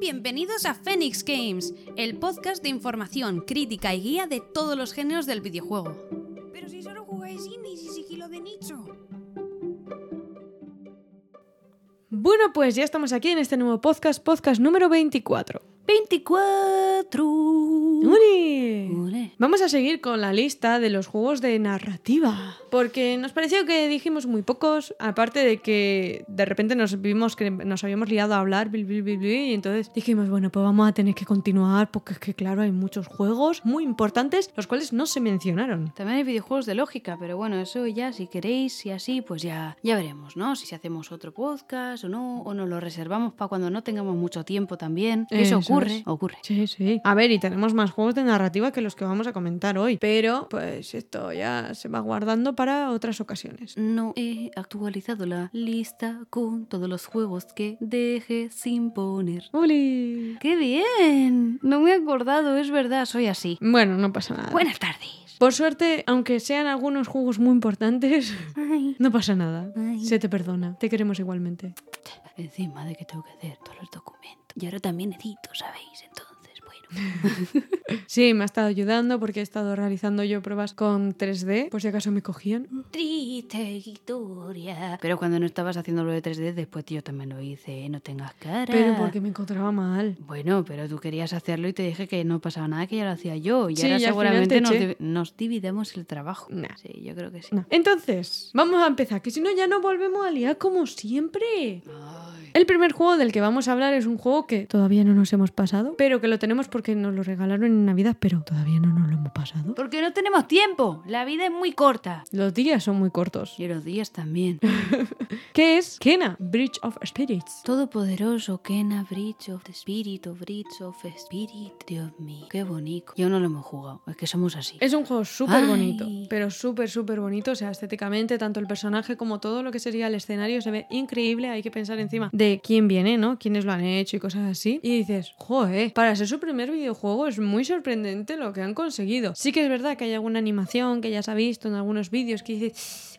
Bienvenidos a Phoenix Games, el podcast de información, crítica y guía de todos los géneros del videojuego. Pero si solo jugáis indies y sigilo de nicho. Bueno, pues ya estamos aquí en este nuevo podcast, podcast número 24. 24. ¡Uli! Vamos a seguir con la lista de los juegos de narrativa. Porque nos pareció que dijimos muy pocos, aparte de que de repente nos vimos que nos habíamos liado a hablar, bil, bil, bil, bil, y entonces dijimos, bueno, pues vamos a tener que continuar, porque es que claro, hay muchos juegos muy importantes, los cuales no se mencionaron. También hay videojuegos de lógica, pero bueno, eso ya si queréis, si así, pues ya, ya veremos, ¿no? Si hacemos otro podcast o no, o nos lo reservamos para cuando no tengamos mucho tiempo también. Eso, Eso ocurre, es. ocurre. Sí, sí. A ver, y tenemos más juegos de narrativa que los que vamos a comentar hoy, pero pues esto ya se va guardando para otras ocasiones. No he actualizado la lista con todos los juegos que dejé sin poner. ¡Uli! ¡Qué bien! No me he acordado, es verdad, soy así. Bueno, no pasa nada. Buenas tardes. Por suerte, aunque sean algunos juegos muy importantes, Ay. no pasa nada. Ay. Se te perdona. Te queremos igualmente. Encima de que tengo que hacer todos los documentos. Y ahora también necesito, ¿sabéis? Entonces. Sí, me ha estado ayudando porque he estado realizando yo pruebas con 3D, por si acaso me cogían. Triste historia. Pero cuando no estabas haciendo lo de 3D, después yo también lo hice. No tengas cara. Pero porque me encontraba mal. Bueno, pero tú querías hacerlo y te dije que no pasaba nada, que ya lo hacía yo. Y Sí, ahora y seguramente te nos, divi- nos dividamos el trabajo. Nah. Sí, yo creo que sí. No. Entonces, vamos a empezar, que si no ya no volvemos a liar como siempre. Ay. El primer juego del que vamos a hablar es un juego que todavía no nos hemos pasado, pero que lo tenemos porque nos lo regalaron en Navidad, pero todavía no nos lo hemos pasado. Porque no tenemos tiempo. La vida es muy corta. Los días son muy cortos. Y los días también. ¿Qué es? Kena, Bridge of Spirits. Todopoderoso Kena Bridge of the Spirit Bridge of Spirit. Dios mío, qué bonito. Yo no lo hemos jugado, es que somos así. Es un juego súper bonito, pero súper, súper bonito. O sea, estéticamente, tanto el personaje como todo lo que sería el escenario se ve increíble. Hay que pensar encima de quién viene, ¿no? Quiénes lo han hecho y cosas así. Y dices, joder, para ser su primer videojuego es muy sorprendente lo que han conseguido. Sí que es verdad que hay alguna animación que ya se ha visto en algunos vídeos que dices,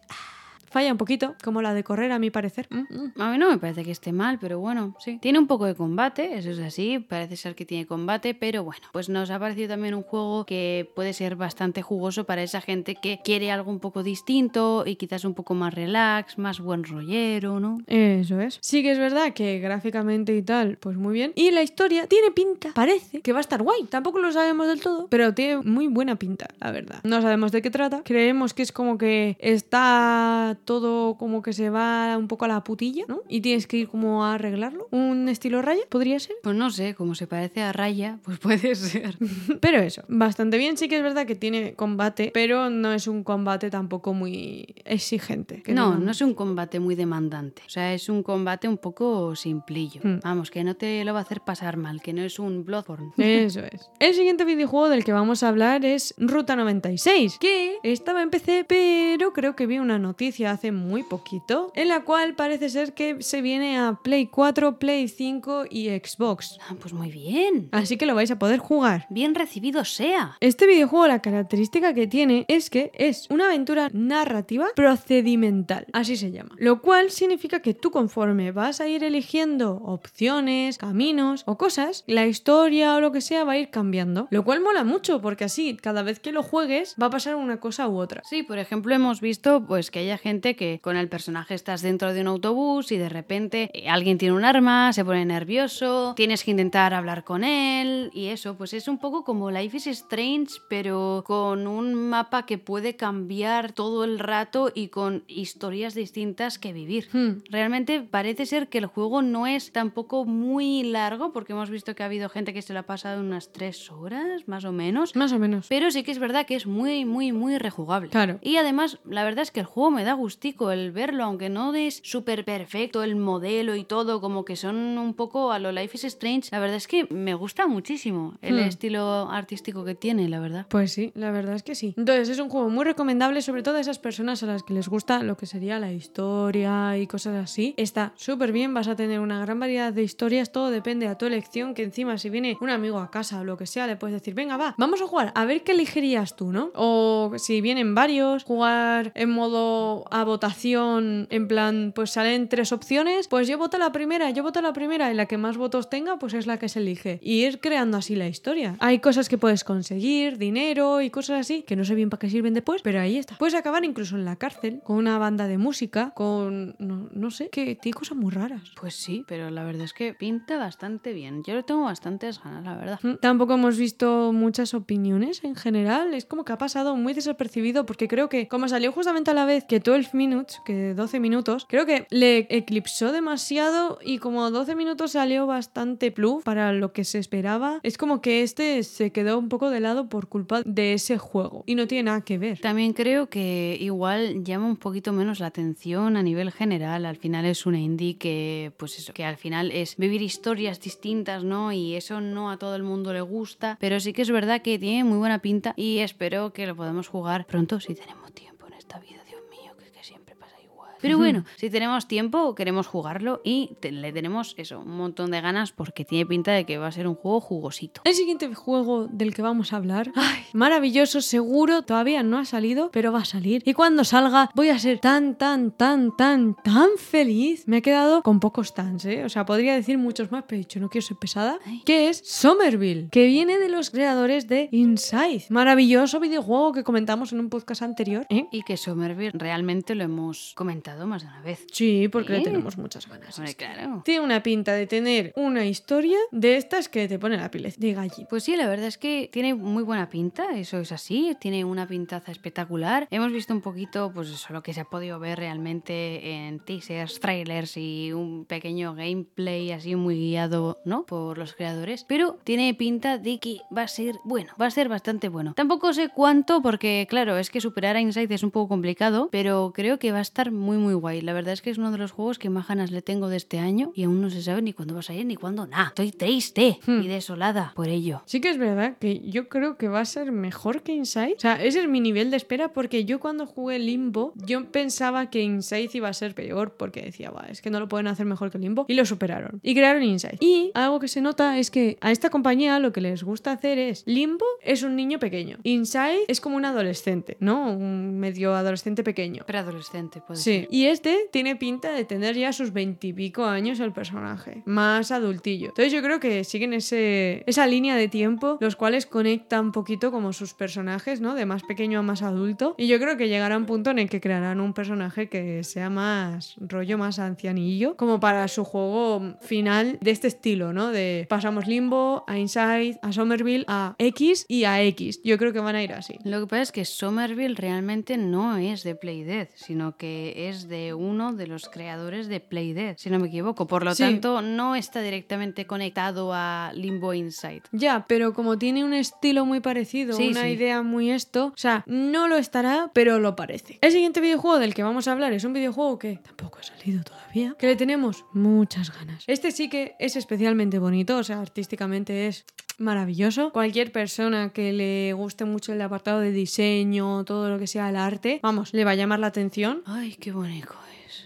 falla un poquito, como la de correr, a mi parecer. Mm, mm. A mí no me parece que esté mal, pero bueno, sí. Tiene un poco de combate, eso es así, parece ser que tiene combate, pero bueno, pues nos ha parecido también un juego que puede ser bastante jugoso para esa gente que quiere algo un poco distinto y quizás un poco más relax, más buen rollero, ¿no? Eso es. Sí que es verdad que gráficamente y tal, pues muy bien. Y la historia tiene pinta, parece que va a estar guay. Tampoco lo sabemos del todo, pero tiene muy buena pinta, la verdad. No sabemos de qué trata. Creemos que es como que está todo como que se va un poco a la putilla, ¿no? Y tienes que ir como a arreglarlo. Un estilo raya, podría ser. Pues no sé, como se parece a Raya, pues puede ser. Pero eso, bastante bien. Sí que es verdad que tiene combate, pero no es un combate tampoco muy exigente. que No, no es un combate muy demandante. O sea, es un combate un poco simplillo. Hmm. Vamos, que no te lo va a hacer pasar mal, que no es un Bloodborne. Eso es. El siguiente videojuego del que vamos a hablar es Ruta 96, que estaba en PC, pero creo que vi una noticia hace muy poquito, en la cual parece ser que se viene a Play 4, Play 5 y Xbox. Ah, pues muy bien. Así que lo vais a poder jugar. Bien recibido sea. Este videojuego la característica que tiene es que es una aventura narrativa procedimental, así se llama. Lo cual significa que tú conforme vas a ir eligiendo opciones, caminos o cosas, la historia o lo que sea va a ir cambiando. Lo cual mola mucho porque así cada vez que lo juegues va a pasar una cosa u otra. Sí, por ejemplo, hemos visto pues que haya gente que con el personaje estás dentro de un autobús y de repente eh, alguien tiene un arma, se pone nervioso, tienes que intentar hablar con él y eso, pues es un poco como Life is Strange, pero con un mapa que puede cambiar todo el rato y con historias distintas que vivir. Hmm. Realmente parece ser que el juego no es tampoco muy largo, porque hemos visto que ha habido gente que se lo ha pasado unas tres horas, más o menos. Más o menos. Pero sí que es verdad que es muy, muy, muy rejugable. Claro. Y además, la verdad es que el juego me da gustico el verlo, aunque no es súper perfecto el modelo y todo, como que son un poco a lo Life is Strange. La verdad es que me gusta muchísimo el Hmm. estilo artístico que tiene, la verdad. Pues sí, la verdad es que sí. Entonces es un juego muy recomendable, sobre todo a esas personas a las que les gusta lo que sería la historia y cosas así. Está súper bien, vas a tener una gran variedad de historias, todo depende a tu elección, que encima si viene un amigo a casa o lo que sea, le puedes decir, venga, va, vamos a jugar, a ver qué elegirías tú, ¿no? O si vienen varios, jugar en modo a votación, en plan, pues salen tres opciones, pues yo voto la primera, yo voto la primera, y la que más votos tenga, pues es la que se elige. Y ir creando así la historia. Hay cosas que puedes conseguir, dinero y cosas así, que no sé bien para qué sirven después, pero ahí está. Puedes acabar incluso en la cárcel, con una banda de música, con... no, no sé, que tiene cosas muy raras. Pues sí, pero la verdad es que pinta bastante bien. Yo le tengo bastantes ganas, la verdad. Mm, Tampoco hemos visto muchas opiniones en general. Es como que ha pasado muy desapercibido porque creo que como salió justamente a la vez que 12 minutes, que 12 minutos, creo que le eclipsó demasiado y como 12 minutos salió bastante plus para lo que se esperaba. Es como que este se quedó un poco de lado por culpa de ese juego y no tiene nada que ver. También creo que igual llama un poquito menos la atención a nivel general. Al final es una indie que, pues eso, que al final es vivir historias distintas, ¿no? Y eso no a todo el mundo le gusta. Pero sí que es verdad que tiene muy buena pinta y espero que lo podamos jugar pronto si tenemos tiempo en esta vida. Dios mío, que, que siempre pasa igual. Pero bueno, si tenemos tiempo, queremos jugarlo y te- le tenemos eso, un montón de ganas porque tiene pinta de que va a ser un juego jugosito. El siguiente juego del que vamos a hablar, ay, maravilloso, seguro, todavía no ha salido, pero va a salir. Y cuando salga, voy a ser tan, tan, tan, tan, tan feliz. Me he quedado con pocos tans, ¿eh? O sea, podría decir muchos más, pero he dicho, no quiero ser pesada. Ay. Que es Somerville, que viene de los creadores de Inside. Maravilloso videojuego que comentamos en un podcast anterior, ¿eh? Y que Somerville realmente lo hemos comentado más de una vez. Sí, porque le tenemos muchas ganas. Claro. Tiene una pinta de tener una historia de estas que te pone la piel de gallina. Pues sí, la verdad es que tiene muy buena pinta, eso es así, tiene una pintaza espectacular. Hemos visto un poquito, pues eso, lo que se ha podido ver realmente en teasers, trailers y un pequeño gameplay así muy guiado, ¿no? Por los creadores. Pero tiene pinta de que va a ser bueno, va a ser bastante bueno. Tampoco sé cuánto, porque claro, es que superar a Inside es un poco complicado, pero creo que va a estar muy, muy guay. La verdad es que es uno de los juegos que más ganas le tengo de este año y aún no se sabe ni cuándo va a salir ni cuándo nada. Estoy triste y desolada por ello. Sí que es verdad que yo creo que va a ser mejor que Inside. O sea, ese es mi nivel de espera porque yo cuando jugué Limbo, yo pensaba que Inside iba a ser peor porque decía, va, es que no lo pueden hacer mejor que Limbo. Y lo superaron. Y crearon Inside. Y algo que se nota es que a esta compañía lo que les gusta hacer es, Limbo es un niño pequeño. Inside es como un adolescente, ¿no? Un medio adolescente pequeño. Preadolescente, puede Sí, ser. Y este tiene pinta de tener ya sus veintipico años el personaje, más adultillo. Entonces yo creo que siguen ese, esa línea de tiempo, los cuales conectan un poquito como sus personajes, ¿no? De más pequeño a más adulto. Y yo creo que llegará un punto en el que crearán un personaje que sea más rollo, más ancianillo, como para su juego final de este estilo, ¿no? De pasamos Limbo, a Inside, a Somerville, a X y a X. Yo creo que van a ir así. Lo que pasa es que Somerville realmente no es de Playdead, sino que es de uno de los creadores de Playdead, si no me equivoco. Por lo Sí. tanto, no está directamente conectado a Limbo Inside. Ya, pero como tiene un estilo muy parecido, Sí, una sí. idea muy esto, o sea, no lo estará, pero lo parece. El siguiente videojuego del que vamos a hablar es un videojuego que tampoco ha salido todavía, que le tenemos muchas ganas. Este sí que es especialmente bonito, o sea, artísticamente es maravilloso. Cualquier persona que le guste mucho el apartado de diseño, todo lo que sea el arte, vamos, le va a llamar la atención. Ay, qué bonito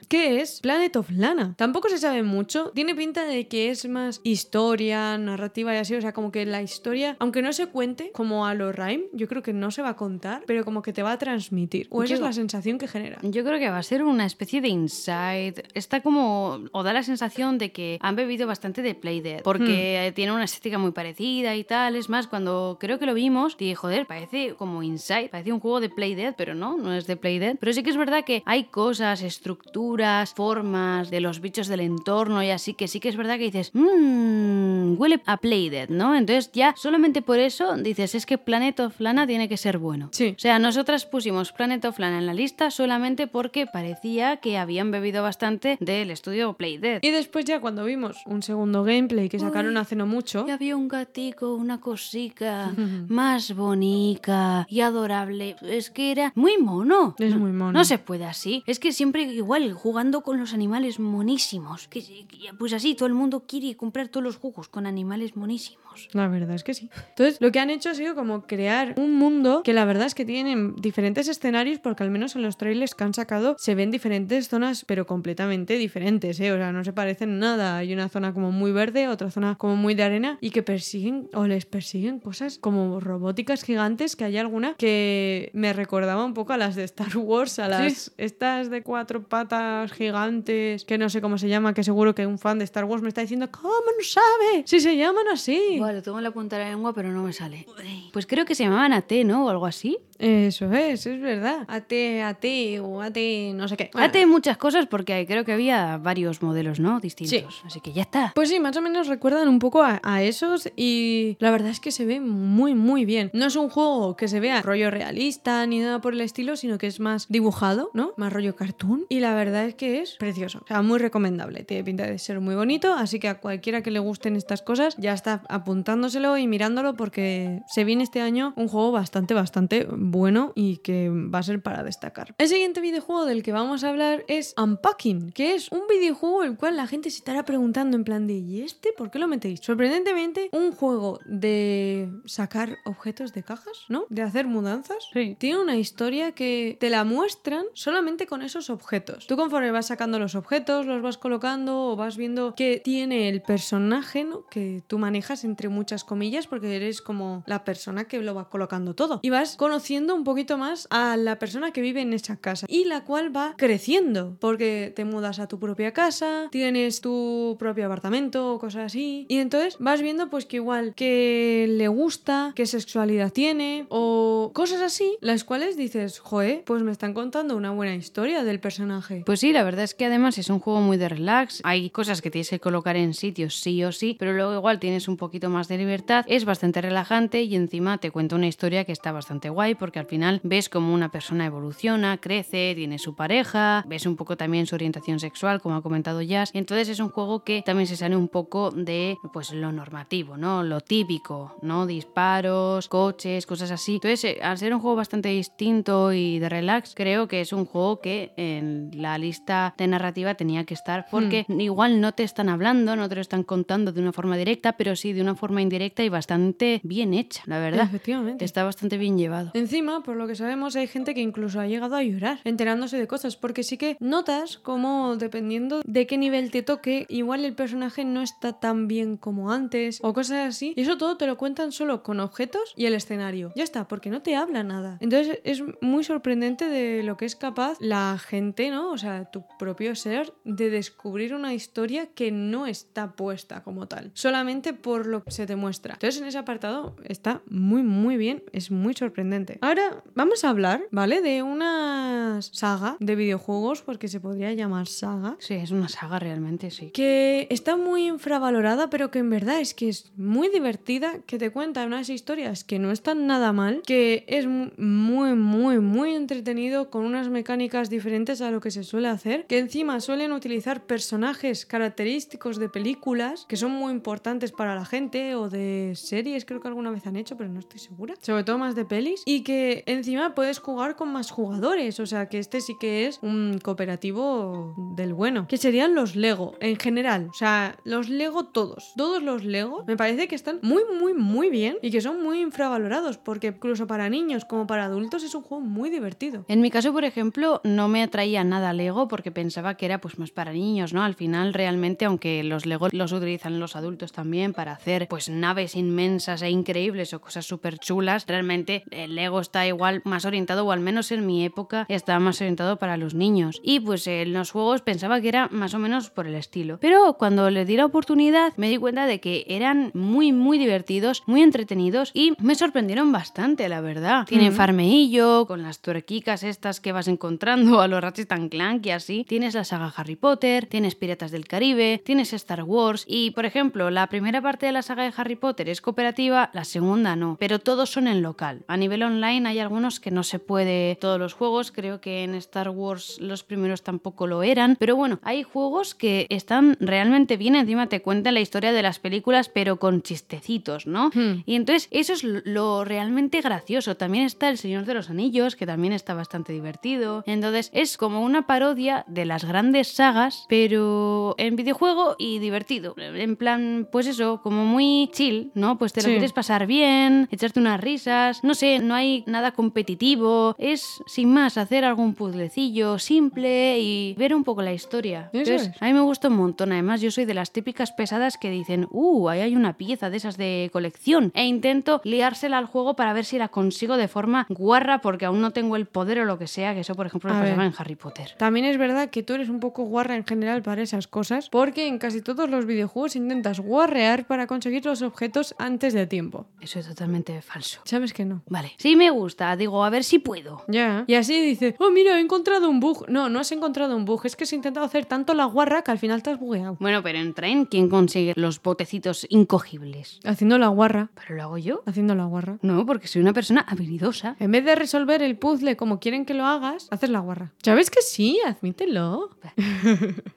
¿Qué es Planet of Lana? Tampoco se sabe mucho. Tiene pinta de que es más historia, narrativa y así. O sea, como que la historia, aunque no se cuente como a lo Rhyme, yo creo que no se va a contar, pero como que te va a transmitir. O esa es la sensación que genera. Yo creo que va a ser una especie de inside. Está como. o da la sensación de que han bebido bastante de Playdead. Porque tiene una estética muy parecida y tal. Es más, cuando creo que lo vimos, dije, joder, parece como inside. Parece un juego de Playdead, pero no, no es de Playdead. Pero sí que es verdad que hay cosas, estructuras, formas de los bichos del entorno y así que sí que es verdad que dices, mmm, huele a Playdead, ¿no? Entonces ya solamente por eso dices, es que Planet of Lana tiene que ser bueno. Sí. O sea, nosotras pusimos Planet of Lana en la lista solamente porque parecía que habían bebido bastante del estudio Playdead. Y después ya cuando vimos un segundo gameplay que sacaron hace no mucho, Y había un gatico, una cosica más bonita y adorable. Es que era muy mono. Es muy mono. No se puede así. Es que siempre igual, jugando con los animales monísimos. Que, pues así, todo el mundo quiere comprar todos los juegos con con animales monísimos. La verdad es que sí. Entonces, lo que han hecho ha sido como crear un mundo que la verdad es que tienen diferentes escenarios, porque al menos en los trailers que han sacado se ven diferentes zonas, pero completamente diferentes, ¿eh? O sea, no se parecen nada. Hay una zona como muy verde, otra zona como muy de arena, y que persiguen o les persiguen cosas como robóticas gigantes, que hay alguna que me recordaba un poco a las de Star Wars, a las estas de cuatro patas gigantes, que no sé cómo se llama, que seguro que un fan de Star Wars me está diciendo, ¿cómo no sabe? Si se llaman así. Bueno, tengo en la punta de la lengua, pero no me sale. Pues creo que se llamaban AT, ¿no? O algo así. Eso es, es verdad. AT, AT o AT, no sé qué. AT muchas cosas porque creo que había varios modelos, ¿no? Distintos. Así que ya está. Pues sí, más o menos recuerdan un poco a, a esos y la verdad es que se ve muy, muy bien. No es un juego que se vea rollo realista ni nada por el estilo, sino que es más dibujado, ¿no? Más rollo cartoon. Y la verdad es que es precioso. O sea, muy recomendable. Tiene pinta de ser muy bonito, así que a cualquiera que le gusten estas cosas ya está apuntándoselo y mirándolo porque se viene este año un juego bastante, bastante bueno y que va a ser para destacar. El siguiente videojuego del que vamos a hablar es Unpacking, que es un videojuego el cual la gente se estará preguntando en plan de ¿y este por qué lo metéis? Sorprendentemente, un juego de sacar objetos de cajas, ¿no? De hacer mudanzas. Sí. Tiene una historia que te la muestran solamente con esos objetos. Tú conforme vas sacando los objetos, los vas colocando o vas viendo qué tiene el personaje, ¿no? Que tú manejas entre muchas comillas porque eres como la persona que lo va colocando todo. Y vas conociendo un poquito más a la persona que vive en esa casa y la cual va creciendo porque te mudas a tu propia casa, tienes tu propio apartamento o cosas así. Y entonces vas viendo pues que igual que le gusta, qué sexualidad tiene o cosas así, las cuales dices, joe, pues me están contando una buena historia del personaje. Pues sí, la verdad es que además es un juego muy de relax. Hay cosas que tienes que colocar en sitios sí o sí, pero luego igual tienes un poquito más de libertad. Es bastante relajante y encima te cuenta una historia que está bastante guay porque al final ves como una persona evoluciona, crece, tiene su pareja, ves un poco también su orientación sexual, como ha comentado Jazz. Entonces es un juego que también se sale un poco de pues lo normativo, ¿no? Lo típico, ¿no? Disparos, coches, cosas así. Entonces, eh, al ser un juego bastante distinto y de relax, creo que es un juego que en la lista de narrativa tenía que estar porque igual no te están hablando, no te lo están contando de una forma directa, pero sí de una forma indirecta y bastante bien hecha, la verdad. Efectivamente. Está bastante bien llevado. Encima, por lo que sabemos, hay gente que incluso ha llegado a llorar enterándose de cosas, porque sí que notas como dependiendo de qué nivel te toque, igual el personaje no está tan bien como antes o cosas así. Y eso todo te lo cuentan solo con objetos y el escenario. Ya está, porque no te habla nada. Entonces es muy sorprendente de lo que es capaz la gente, ¿no? O sea, tu propio ser, de descubrir una historia que no está puesta como tal, solamente por lo que se te muestra. Entonces en ese apartado está muy, muy bien, es muy sorprendente. Ahora vamos a hablar, ¿vale? De una saga de videojuegos, porque se podría llamar saga, Sí, es una saga realmente, sí. que está muy infravalorada, pero que en verdad es que es muy divertida, que te cuenta unas historias que no están nada mal, que es mu- muy, muy, muy entretenido, con unas mecánicas diferentes a lo que se suele hacer, que encima suelen utilizar personajes característicos de películas, que son muy importantes para la gente, o de series, creo que alguna vez han hecho, pero no estoy segura. Sobre todo más de pelis, y que encima puedes jugar con más jugadores, o sea que este sí que es un cooperativo del bueno, que serían los Lego en general, o sea, los Lego todos, todos los Lego me parece que están muy, muy, muy bien y que son muy infravalorados, porque incluso para niños como para adultos es un juego muy divertido. En mi caso, por ejemplo, no me atraía nada Lego porque pensaba que era pues más para niños, ¿no? Al final, realmente, aunque los Lego los utilizan los adultos también para hacer pues naves inmensas e increíbles o cosas súper chulas, realmente el Lego está igual más orientado, o al menos en mi época estaba más orientado para los niños. Y pues en los juegos pensaba que era más o menos por el estilo. Pero cuando le di la oportunidad me di cuenta de que eran muy, muy divertidos, muy entretenidos y me sorprendieron bastante, la verdad. Tienen farmeillo, con las tuerquicas estas que vas encontrando a los Ratchet and Clank y así. Tienes la saga Harry Potter, tienes Piratas del Caribe, tienes Star Wars y, por ejemplo, la primera parte de la saga de Harry Potter es cooperativa, la segunda no, pero todos son en local. A nivel online hay algunos que no se puede todos los juegos, creo que en Star Wars los primeros tampoco lo eran, pero bueno, hay juegos que están realmente bien, encima te cuentan la historia de las películas, pero con chistecitos, ¿no? Hmm. Y entonces eso es lo- realmente gracioso. También está El Señor de los Anillos, que también está bastante divertido. Entonces es como una parodia de las grandes sagas, pero en videojuego y divertido. En plan, pues eso, como muy chill, ¿no? Pues te lo Sí. quieres pasar bien, echarte unas risas, no sé, no hay nada competitivo, es sin más hacer algún puzzlecillo simple y ver un poco la historia. Eso Entonces, es. a mí me gusta un montón, además yo soy de las típicas pesadas que dicen, uh, ahí hay una pieza de esas de colección e intento liársela al juego para ver si la consigo de forma guarra porque aún no tengo el poder o lo que sea, que eso por ejemplo me pasaba en Harry Potter. También es verdad que tú eres un poco guarra en general para esas cosas, porque en casi todos los videojuegos intentas guarrear para conseguir los objetos antes de tiempo. Eso es totalmente falso. ¿Sabes que no? Vale, sí me gusta, digo, a ver si puedo. Ya. Y así dice, oh mira, he encontrado un bug. No, no has encontrado un bug, es que has intentado hacer tanto la guarra que al final te has bugueado. Bueno, pero en Train, ¿quién consigue los botecitos incogibles? Haciendo la guarra, ¿Pero lo hago yo? haciendo la guarra. No, porque soy una persona habilidosa. En vez de resolver el puzzle como quieren que lo hagas, haces la guarra. ¿Sabes que sí? Admítelo.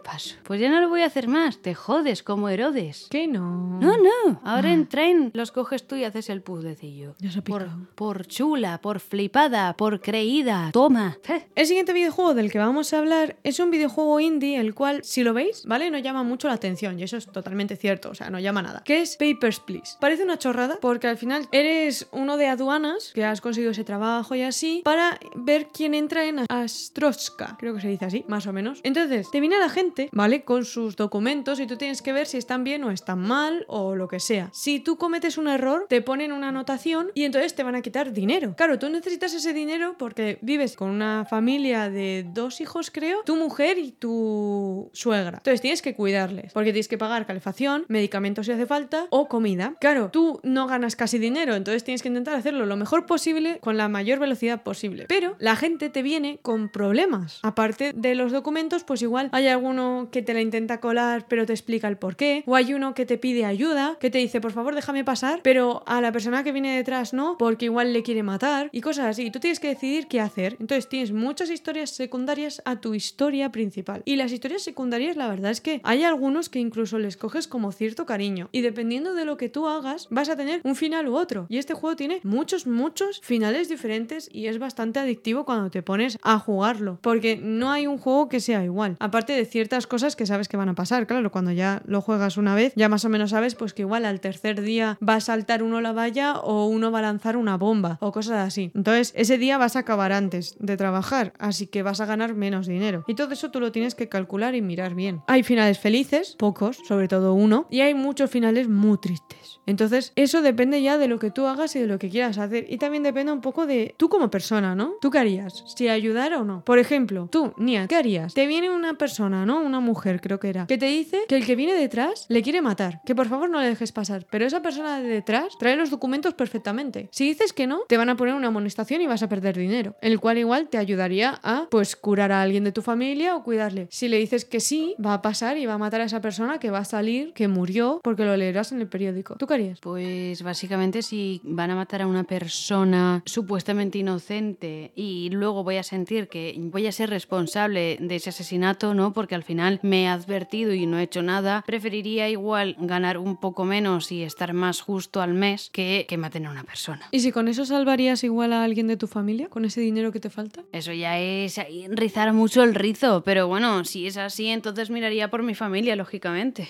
Paso. Pues ya no lo voy a hacer más, te jodes como Herodes. Que no. No, no. Ahora en Train los coges tú y haces el puzzlecillo. Ya se por, por chula, por flipada, por creída. Toma. Eh, El siguiente videojuego del que vamos a hablar es un videojuego indie, el cual, si lo veis, ¿vale? No llama mucho la atención, y eso es totalmente cierto, o sea, no llama nada. Que es Papers, Please. Parece una chorrada, porque al final eres uno de aduanas, que has conseguido ese trabajo y así, para ver quién entra en Astroska, creo que se dice así, más o menos. Entonces, te viene la gente, ¿vale? Con sus documentos y tú tienes que ver si están bien o están mal o lo que sea. Si tú cometes un error, te ponen una anotación y entonces te van a quitar dinero. Claro, tú necesitas ese dinero porque vives con una familia de dos hijos, creo, tu mujer y tu suegra. Entonces tienes que cuidarles porque tienes que pagar calefacción, medicamentos si hace falta o comida. Claro, tú no ganas casi dinero, entonces tienes que intentar hacerlo lo mejor posible con la mayor velocidad posible. Pero la gente te viene con problemas. Aparte de los documentos, pues igual hay alguno que te la intenta colar pero te explica el por qué. O hay uno que te pide ayuda, que te dice, por favor, déjame pasar, pero a la persona que viene detrás no, porque igual le quiere matar y cosas así. Tú tienes que decidir qué hacer. Entonces tienes muchas historias secundarias a tu historia principal. Y las historias secundarias, la verdad es que hay algunos que incluso les coges como cierto cariño. Y dependiendo de lo que tú hagas, vas a tener un final u otro. Y este juego tiene muchos, muchos finales diferentes y es bastante adictivo cuando te pones a jugarlo. Porque no hay un juego que sea igual. Aparte de ciertas cosas que sabes que van a pasar. Claro, cuando ya lo juegas una vez, ya más o menos sabes pues que igual al tercer día va a saltar uno la valla o uno va a lanzar una bomba o cosas así. Entonces, ese día vas a acabar antes de trabajar, así que vas a ganar menos dinero. Y todo eso tú lo tienes que calcular y mirar bien. Hay finales felices, pocos, sobre todo uno, y hay muchos finales muy tristes. Entonces, eso depende ya de lo que tú hagas y de lo que quieras hacer. Y también depende un poco de tú como persona, ¿no? ¿Tú qué harías? Si ayudar o no. Por ejemplo, tú, Nia, ¿qué harías? Te viene una persona, ¿no? Una mujer, creo que era, que te dice que el que viene detrás le quiere matar. Que por favor no le dejes pasar. Pero esa persona de detrás trae los documentos perfectamente. Si dices que no, te van a poner una amonestación y vas a perder dinero. El cual igual te ayudaría a, pues, curar a alguien de tu familia o cuidarle. Si le dices que sí, va a pasar y va a matar a esa persona que va a salir, que murió, porque lo leerás en el periódico. ¿Tú qué harías? Pues básicamente si van a matar a una persona supuestamente inocente y luego voy a sentir que voy a ser responsable de ese asesinato, ¿no? Porque al final me he advertido y no he hecho nada, preferiría igual ganar un poco menos y estar más justo al mes que, que maten a una persona. ¿Y si con eso salvarías igual a alguien de tu familia? ¿Con ese dinero que te falta? Eso ya es ahí rizar mucho el rizo, pero bueno, si es así, entonces miraría por mi familia, lógicamente.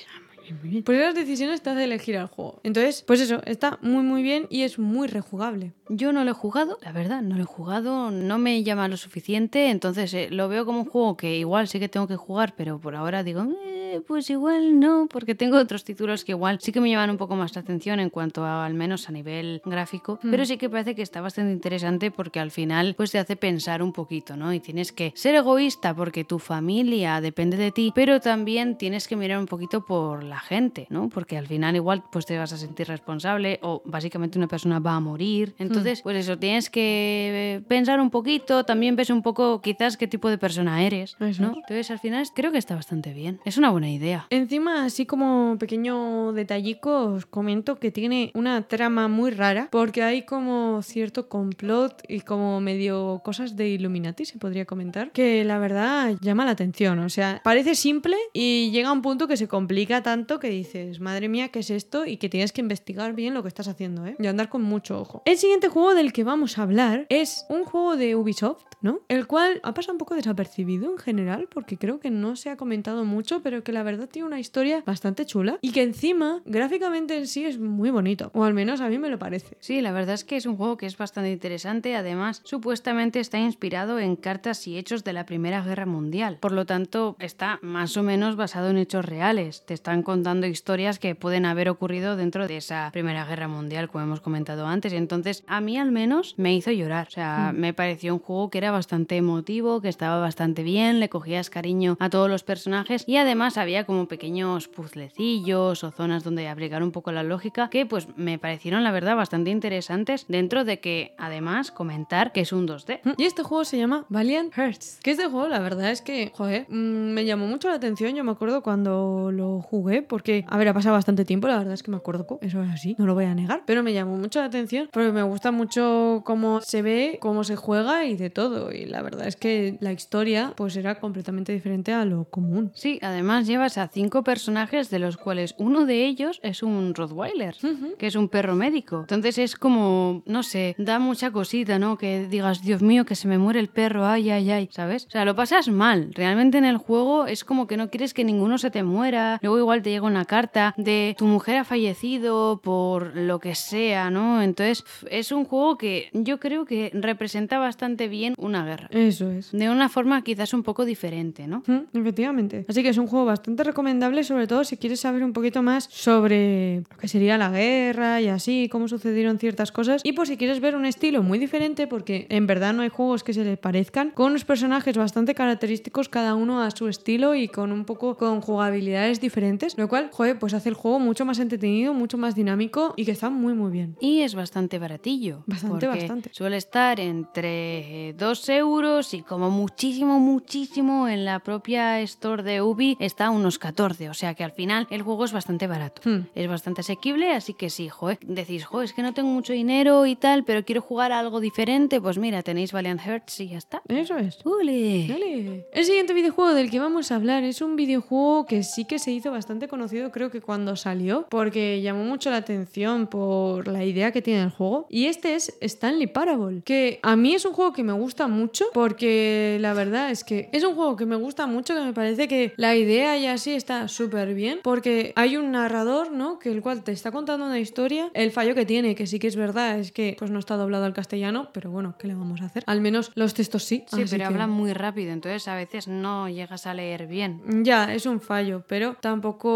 Pues esas decisiones te hace elegir al juego. Entonces, pues eso, está muy muy bien y es muy rejugable. Yo no lo he jugado, la verdad, no lo he jugado, no me llama lo suficiente, entonces eh, lo veo como un juego que igual sí que tengo que jugar, pero por ahora digo, eh, pues igual no, porque tengo otros títulos que igual sí que me llaman un poco más la atención en cuanto a, al menos a nivel gráfico, pero sí que parece que está bastante interesante porque al final pues te hace pensar un poquito, ¿no? Y tienes que ser egoísta porque tu familia depende de ti, pero también tienes que mirar un poquito por la gente, ¿no? Porque al final igual pues te vas a sentir responsable o básicamente una persona va a morir, entonces pues eso, tienes que eh, pensar un poquito, también ves un poco quizás qué tipo de persona eres, Eso ¿no? es. Entonces al final creo que está bastante bien, es una buena idea. Encima, así como pequeño detallico, os comento que tiene una trama muy rara porque hay como cierto complot y como medio cosas de Illuminati, se podría comentar, que la verdad llama la atención. O sea, parece simple y llega a un punto que se complica tanto que dices, madre mía, ¿qué es esto? Y que tienes que investigar bien lo que estás haciendo, ¿eh? Y andar con mucho ojo. El siguiente juego del que vamos a hablar es un juego de Ubisoft, ¿no? El cual ha pasado un poco desapercibido en general, porque creo que no se ha comentado mucho, pero que la verdad tiene una historia bastante chula y que encima, gráficamente en sí, es muy bonito. O al menos a mí me lo parece. Sí, la verdad es que es un juego que es bastante interesante. Además, supuestamente está inspirado en cartas y hechos de la Primera Guerra Mundial. Por lo tanto, está más o menos basado en hechos reales. Te están contando historias que pueden haber ocurrido dentro de esa Primera Guerra Mundial, como hemos comentado antes. Y entonces, a mí al menos me hizo llorar. O sea, me pareció un juego que era bastante emotivo, que estaba bastante bien, le cogías cariño a todos los personajes y además había como pequeños puzzlecillos o zonas donde aplicar un poco la lógica que pues me parecieron la verdad bastante interesantes dentro de que además comentar que es un 2D. Y este juego se llama Valiant Hearts. Que este juego, la verdad es que, joder, mm, me llamó mucho la atención. Yo me acuerdo cuando lo jugué, porque, a ver, ha pasado bastante tiempo, la verdad es que me acuerdo, eso es así, no lo voy a negar, pero me llamó mucho la atención porque me gusta mucho cómo se ve, cómo se juega y de todo. Y la verdad es que la historia, pues era completamente diferente a lo común. Sí, además llevas a cinco personajes de los cuales uno de ellos es un Rottweiler, que es un perro médico. Entonces es como, no sé, da mucha cosita, ¿no? Que digas, Dios mío, que se me muere el perro, ay, ay, ay, ¿sabes? O sea, lo pasas mal. Realmente en el juego es como que no quieres que ninguno se te muera. Luego igual te llega una carta de tu mujer ha fallecido por lo que sea, ¿no? Entonces es un juego que yo creo que representa bastante bien una guerra. Eso es. De una forma quizás un poco diferente, ¿no? Mm, Efectivamente. Así que es un juego bastante recomendable, sobre todo si quieres saber un poquito más sobre lo que sería la guerra y así, cómo sucedieron ciertas cosas. Y por si quieres ver un estilo muy diferente, porque en verdad no hay juegos que se le parezcan, con unos personajes bastante característicos, cada uno a su estilo y con un poco con jugabilidades diferentes, lo cual, joder, pues hace el juego mucho más entretenido, mucho más dinámico y que está muy, muy bien. Y es bastante baratillo. Bastante, bastante. Suele estar entre 2 euros y como muchísimo, muchísimo en la propia store de Ubi está a unos 14. O sea que al final el juego es bastante barato. Hmm. Es bastante asequible, así que sí, joder. Decís, joder, es que no tengo mucho dinero y tal, pero quiero jugar a algo diferente. Pues mira, tenéis Valiant Hearts y ya está. Eso es. ¡Ule! Dale. El siguiente videojuego del que vamos a hablar es un videojuego que sí que se hizo bastante conocido, creo que cuando salió, porque llamó mucho la atención por la idea que tiene el juego. Y este es Stanley Parable, que a mí es un juego que me gusta mucho, porque la verdad es que es un juego que me gusta mucho, que me parece que la idea y así está súper bien, porque hay un narrador, ¿no? Que el cual te está contando una historia. El fallo que tiene, que sí que es verdad, es que pues no está doblado al castellano, pero bueno, ¿qué le vamos a hacer? Al menos los textos sí. Sí, pero que- hablan muy rápido, entonces a veces no llegas a leer bien. Ya, es un fallo, pero tampoco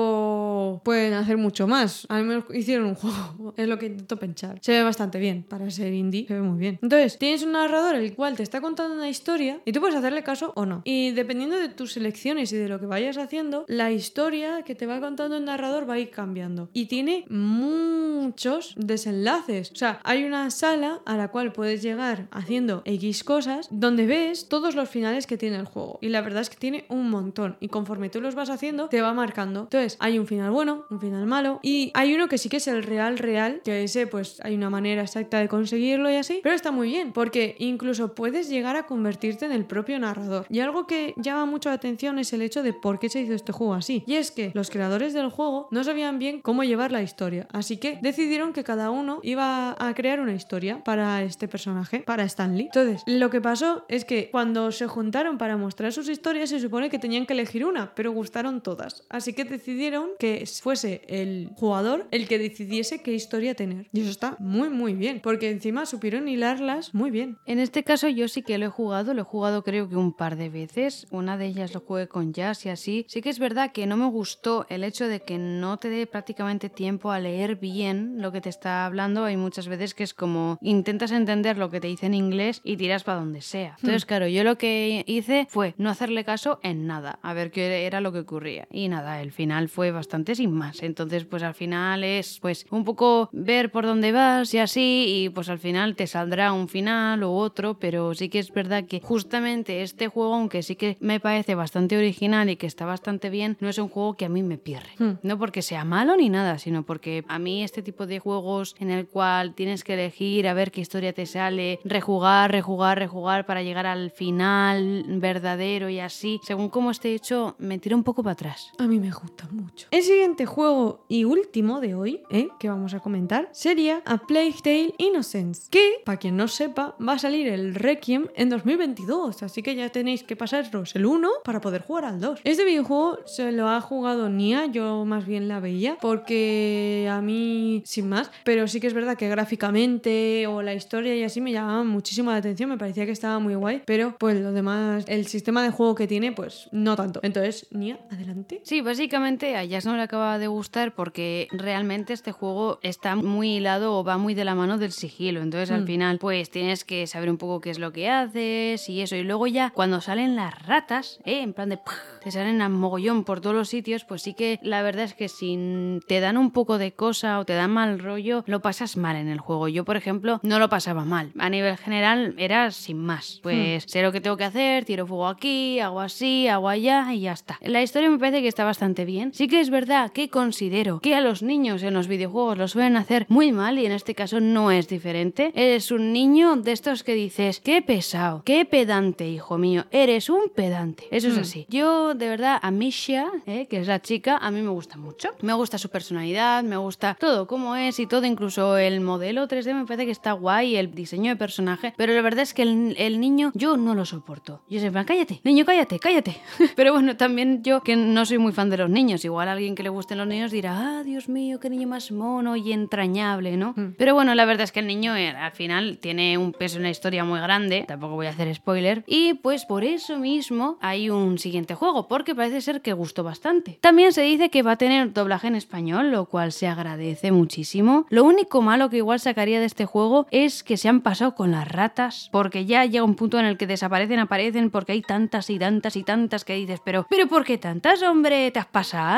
pueden hacer mucho más. Al menos hicieron un juego, es lo que intento pensar. Se ve bastante bien, para ser indie, se ve muy bien. Entonces, tienes un narrador el cual te está contando una historia y tú puedes hacerle caso o no. Y dependiendo de tus elecciones y de lo que vayas haciendo, la historia que te va contando el narrador va a ir cambiando. Y tiene muchos desenlaces. O sea, hay una sala a la cual puedes llegar haciendo X cosas donde ves todos los finales que tiene el juego. Y la verdad es que tiene un montón. Y conforme tú los vas haciendo, te va marcando. Entonces, hay un final bueno, un final malo. Y hay uno que sí que es el real, real. Que ese, pues, hay una manera exacta de conseguirlo y así. Pero está muy bien, porque incluso puedes llegar a convertirte en el propio narrador. Y algo que llama mucho la atención es el hecho de por qué se hizo este juego así. Y es que los creadores del juego no sabían bien cómo llevar la historia. Así que decidieron que cada uno iba a crear una historia para este personaje, para Stanley. Entonces, lo que pasó es que cuando se juntaron para mostrar sus historias, se supone que tenían que elegir una, pero gustaron todas. Así que decidieron que fuese el jugador el que decidiese qué historia tener. Y eso está muy, muy bien, porque encima supieron hilarlas muy bien. En este caso yo sí que lo he jugado, lo he jugado creo que un par de veces, una de ellas lo jugué con Jazz y así. Sí que es verdad que no me gustó el hecho de que no te dé prácticamente tiempo a leer bien lo que te está hablando. Hay muchas veces que es como intentas entender lo que te dice en inglés y tiras para donde sea. Entonces, claro, yo lo que hice fue no hacerle caso en nada, a ver qué era lo que ocurría. Y nada, el final fue bastante sin más. Entonces, pues al final es pues un poco ver por dónde vas y así y pues al final te saldrá un final u otro, pero sí que es verdad que justamente este juego, aunque sí que me parece bastante original y que está bastante bien, no es un juego que a mí me pierre. Hmm. No porque sea malo ni nada, sino porque a mí este tipo de juegos en el cual tienes que elegir a ver qué historia te sale, rejugar, rejugar, rejugar para llegar al final verdadero y así, según cómo esté hecho, me tira un poco para atrás. A mí me gusta mucho. El siguiente juego y último de hoy, ¿eh? que vamos a comentar, sería A Plague Tale Innocence, que, para quien no sepa, va a salir el Requiem en 2022, así que ya tenéis que pasaros el 1 para poder jugar al 2. Este videojuego se lo ha jugado Nia, yo más bien la veía, porque a mí, sin más, pero sí que es verdad que gráficamente o la historia y así me llamaba muchísimo la atención, me parecía que estaba muy guay, pero pues lo demás, el sistema de juego que tiene, pues no tanto. Entonces, Nia, adelante. Sí, básicamente a Jazz no le acaba de gustar porque realmente este juego está muy hilado o va muy de la mano del sigilo. Entonces al Mm. final pues tienes que saber un poco qué es lo que haces y eso. Y luego ya cuando salen las ratas, ¿eh? en plan de... te salen a mogollón por todos los sitios, pues sí que la verdad es que si te dan un poco de cosa o te dan mal rollo, lo pasas mal en el juego. Yo, por ejemplo, no lo pasaba mal. A nivel general era sin más. Pues sé lo que tengo que hacer, tiro fuego aquí, hago así, hago allá y ya está. La historia me parece que está bastante bien. Sí que es verdad que considero que a los niños en los videojuegos lo suelen hacer muy mal y en este caso no es diferente. Eres un niño de estos que dices, qué pesado, qué pedante, hijo mío, eres un pedante. Eso es Hmm. así. Yo, de verdad, a Misha, eh, que es la chica, a mí me gusta mucho. Me gusta su personalidad, me gusta todo cómo es y todo, incluso el modelo 3D me parece que está guay, el diseño de personaje, pero la verdad es que el, el niño yo no lo soporto. Yo siempre, cállate, niño, cállate, cállate. pero bueno, también yo que no soy muy fan de los niños, igual alguien que le gusten los niños dirá, ah, Dios mío, qué niño más mono y entrañable, ¿no? Mm. Pero bueno, la verdad es que el niño eh, al final tiene un peso en la historia muy grande, tampoco voy a hacer spoiler, y pues por eso mismo hay un siguiente juego, porque parece ser que gustó bastante. También se dice que va a tener doblaje en español, lo cual se agradece muchísimo. Lo único malo que igual sacaría de este juego es que se han pasado con las ratas, porque ya llega un punto en el que desaparecen, aparecen, porque hay tantas y tantas y tantas que dices, pero, pero ¿por qué tantas, hombre? ¿Te has pasado?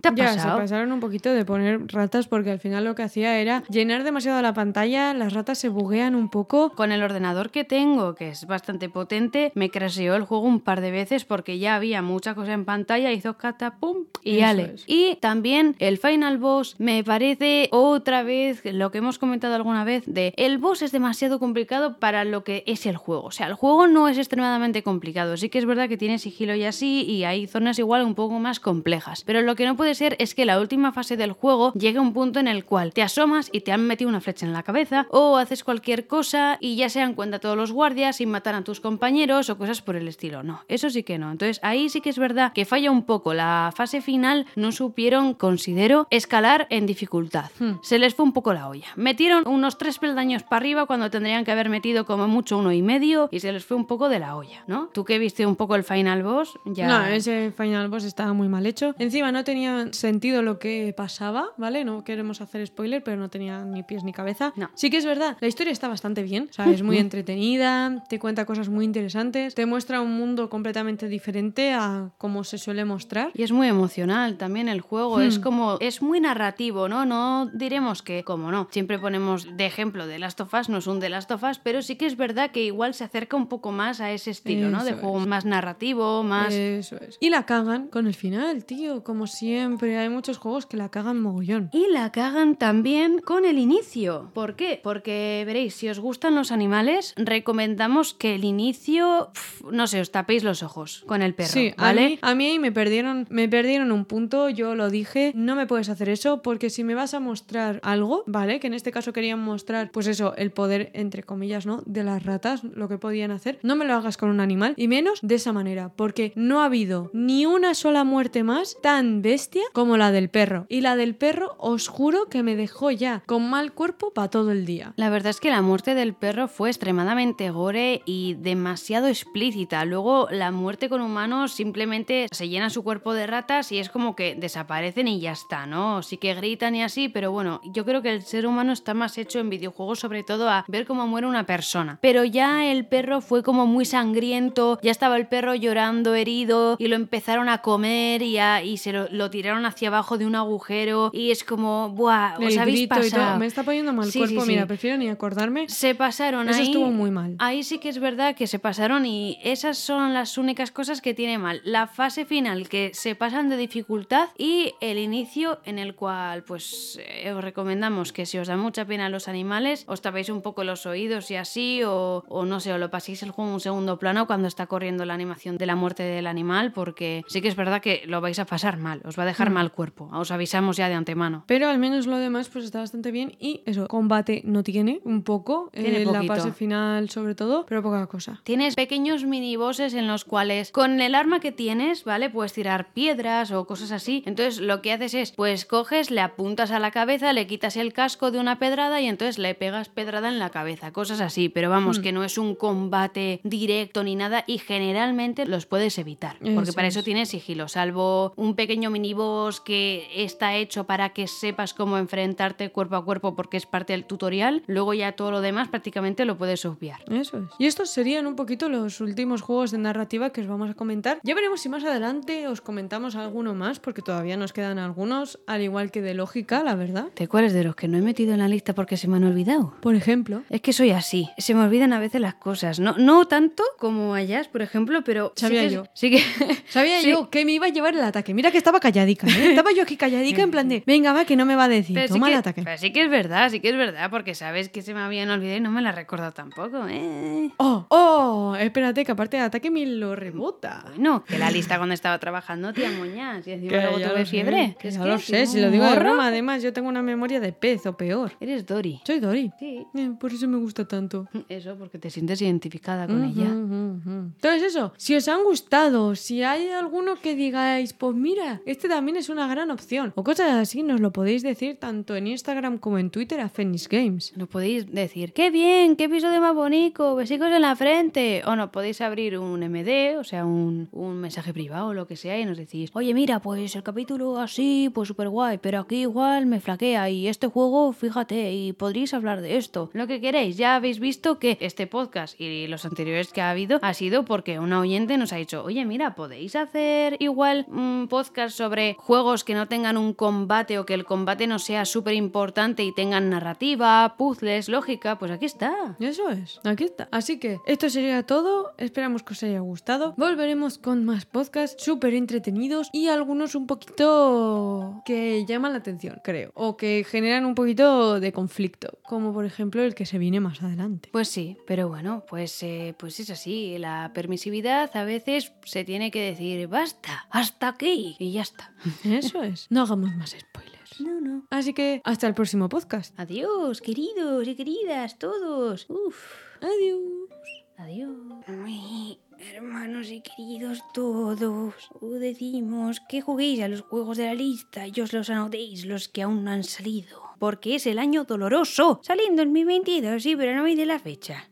¿Te has Ya, pasado? se pasaron un poquito de poner ratas porque al final lo que hacía era llenar demasiado la pantalla, las ratas se buguean un poco. Con el ordenador que tengo, que es bastante potente, me crasheó el juego un par de veces porque ya había mucha cosa en pantalla, hizo catapum y Eso ale. es. Y también el Final Boss me parece otra vez lo que hemos comentado alguna vez de el boss es demasiado complicado para lo que es el juego. O sea, el juego no es extremadamente complicado. Sí que es verdad que tiene sigilo y así y hay zonas igual un poco más complejas. Pero lo que no puede ser es que la última fase del juego llegue a un punto en el cual te asomas y te han metido una flecha en la cabeza o haces cualquier cosa y ya se dan cuenta todos los guardias sin matar a tus compañeros o cosas por el estilo. No, eso sí que no. Entonces ahí sí que es verdad que falla un poco. La fase final no supieron, considero, escalar en dificultad. Hmm. Se les fue un poco la olla. Metieron unos tres peldaños para arriba cuando tendrían que haber metido como mucho uno y medio y se les fue un poco de la olla, ¿no? Tú que viste un poco el final boss, ya... No, ese Final Boss estaba muy mal hecho. Encima no tenía sentido lo que pasaba, ¿vale? No queremos hacer spoiler, pero no tenía ni pies ni cabeza. No. Sí que es verdad, la historia está bastante bien, o sea, es muy entretenida, te cuenta cosas muy interesantes, te muestra un mundo completamente diferente a como se suele mostrar. Y es muy emocional también el juego, Hmm. es como, es muy narrativo, ¿no? No diremos que, como no, siempre ponemos de ejemplo de Last of Us, no es un de Last of Us, pero sí que es verdad que igual se acerca un poco más a ese estilo, ¿no? De juego más narrativo, más... Eso es. Y la cagan con el final, tío, como siempre. Hay muchos juegos que la cagan mogollón. Y la cagan también con el inicio. ¿Por qué? Porque veréis, si os gustan los animales, recomendamos que el inicio, pf, no sé, os tapéis los ojos con el perro, Sí, a ¿vale? mí, a mí me perdieron, me perdieron un punto, yo lo dije, no me puedes hacer eso porque si me vas a mostrar algo, ¿vale? Que en este caso querían mostrar, pues eso, el poder, entre comillas, ¿no? De las ratas, lo que podían hacer, no me lo hagas con un animal y menos de esa manera, porque no ha habido ni una sola muerte más tan bestia como la del perro. Y la del perro, os juro que me dejó ya con mal cuerpo para todo el día. La verdad es que la muerte del perro fue extremadamente gore y demasiado explícita. Luego la muerte con humanos simplemente se llena su cuerpo de ratas y es como que desaparecen y ya está, ¿no? Sí que gritan y así, pero bueno, yo creo que el ser humano está más hecho en videojuegos sobre todo a ver cómo muere una persona. Pero ya el perro fue como muy sangriento, ya estaba el perro llorando, herido y lo empezaron a comer y, y se lo, lo tiraron hacia abajo de un agujero y es como, ¡buah! Os El habéis grito y todo, pasado. me está poniendo mal Sí, cuerpo, sí, mira, prefiero ni acordarme. Se pasaron Eso ahí. estuvo muy mal. Ahí sí que es verdad que se pasaron y esas son las únicas cosas que tiene mal. La fase final que se pasan de dificultad y el inicio en el cual pues eh, os recomendamos que si os da mucha pena los animales os tapéis un poco los oídos y así o, o no sé, o lo paséis el juego en un segundo plano cuando está corriendo la animación de la muerte del animal porque sí que es verdad que lo vais a pasar mal, os va a dejar mal cuerpo. Os avisamos ya de antemano. Pero al menos lo demás pues está bastante bien y eso, combate no tiene un poco, Tiene en la fase final sobre todo, pero poca cosa. Tienes pequeños minibosses en los cuales con el arma que tienes, ¿vale? Puedes tirar piedras o cosas así. Entonces lo que haces es, pues coges, le apuntas a la cabeza, le quitas el casco de una pedrada y entonces le pegas pedrada en la cabeza. Cosas así. Pero vamos, Hmm. que no es un combate directo ni nada y generalmente los puedes evitar. Porque Eso para es. eso tienes sigilo. Salvo un pequeño miniboss que está hecho para que sepas cómo enfrentarte cuerpo a cuerpo porque es parte del tutorial. Luego ya todo lo demás prácticamente lo puedes obviar. Eso es. Y estos serían un poquito los últimos juegos de narrativa que os vamos a comentar. Ya veremos si más adelante os comentamos alguno más, porque todavía nos quedan algunos, al igual que de lógica, la verdad. ¿De cuáles de los que no he metido en la lista porque se me han olvidado? Por ejemplo, Es que soy así, se me olvidan a veces las cosas. No, no tanto como a Jazz, por ejemplo, pero. sí Sabía que- yo. Sí que. sabía Sí. yo que me iba a llevar el ataque. Mira que estaba calladica, ¿eh? Estaba yo aquí calladica en plan de, venga, va, que no me va a decir. Pero sí, Toma que, el ataque. pero sí que es verdad, sí que es verdad, porque sabes que se me habían olvidado y no me la recuerdo tampoco, ¿eh? Oh, oh, espérate, que aparte de ataque me lo rebota. Bueno, que la lista cuando estaba trabajando, tía Muñas, y encima luego tuve fiebre. que ya lo sé, si lo digo de broma. Además, yo tengo una memoria de pez o peor. Eres Dory. Soy Dory. Sí. Eh, por eso me gusta tanto. Eso, porque te sientes identificada con ella. Entonces eso, si os han gustado, si hay alguno que digáis, pues mira, este también es una gran opción, o cosas así, nos lo podéis decir tanto en Instagram como en Twitter a Phoenix Games. Nos podéis decir, qué bien, qué episodio más bonito, besicos en la frente. O no, podéis abrir un MD, o sea, un, un mensaje privado o lo que sea, y nos decís, oye, mira, pues el capítulo así, pues súper guay, pero aquí igual me flaquea y este juego, fíjate, y podréis hablar de esto. Lo que queréis, ya habéis visto que este podcast y los anteriores que ha habido ha sido porque una oyente nos ha dicho, oye, mira, podéis hacer igual un podcast sobre juegos que no tengan un combate o que el combate no sea súper importante y tengan narrativa, puzzles, lógica, pues aquí está. Eso es, aquí está. Así que esto sería todo, esperamos que os haya gustado. Volveremos con más podcasts súper entretenidos y algunos un poquito que llaman la atención, creo, o que generan un poquito de conflicto, como por ejemplo el que se viene más adelante. Pues sí, pero bueno, pues, eh, pues es así. La permisividad a veces se tiene que decir, basta, hasta aquí, y ya está. Eso es, no hagamos más spoilers. No, no. Así que hasta el próximo podcast. Adiós, queridos y queridas, todos. Uf. Adiós. Adiós. Ay, hermanos y queridos todos, os decimos que juguéis a los juegos de la lista y os los anotéis los que aún no han salido. Porque es el año doloroso. Saliendo en 2022, sí, pero no me de la fecha.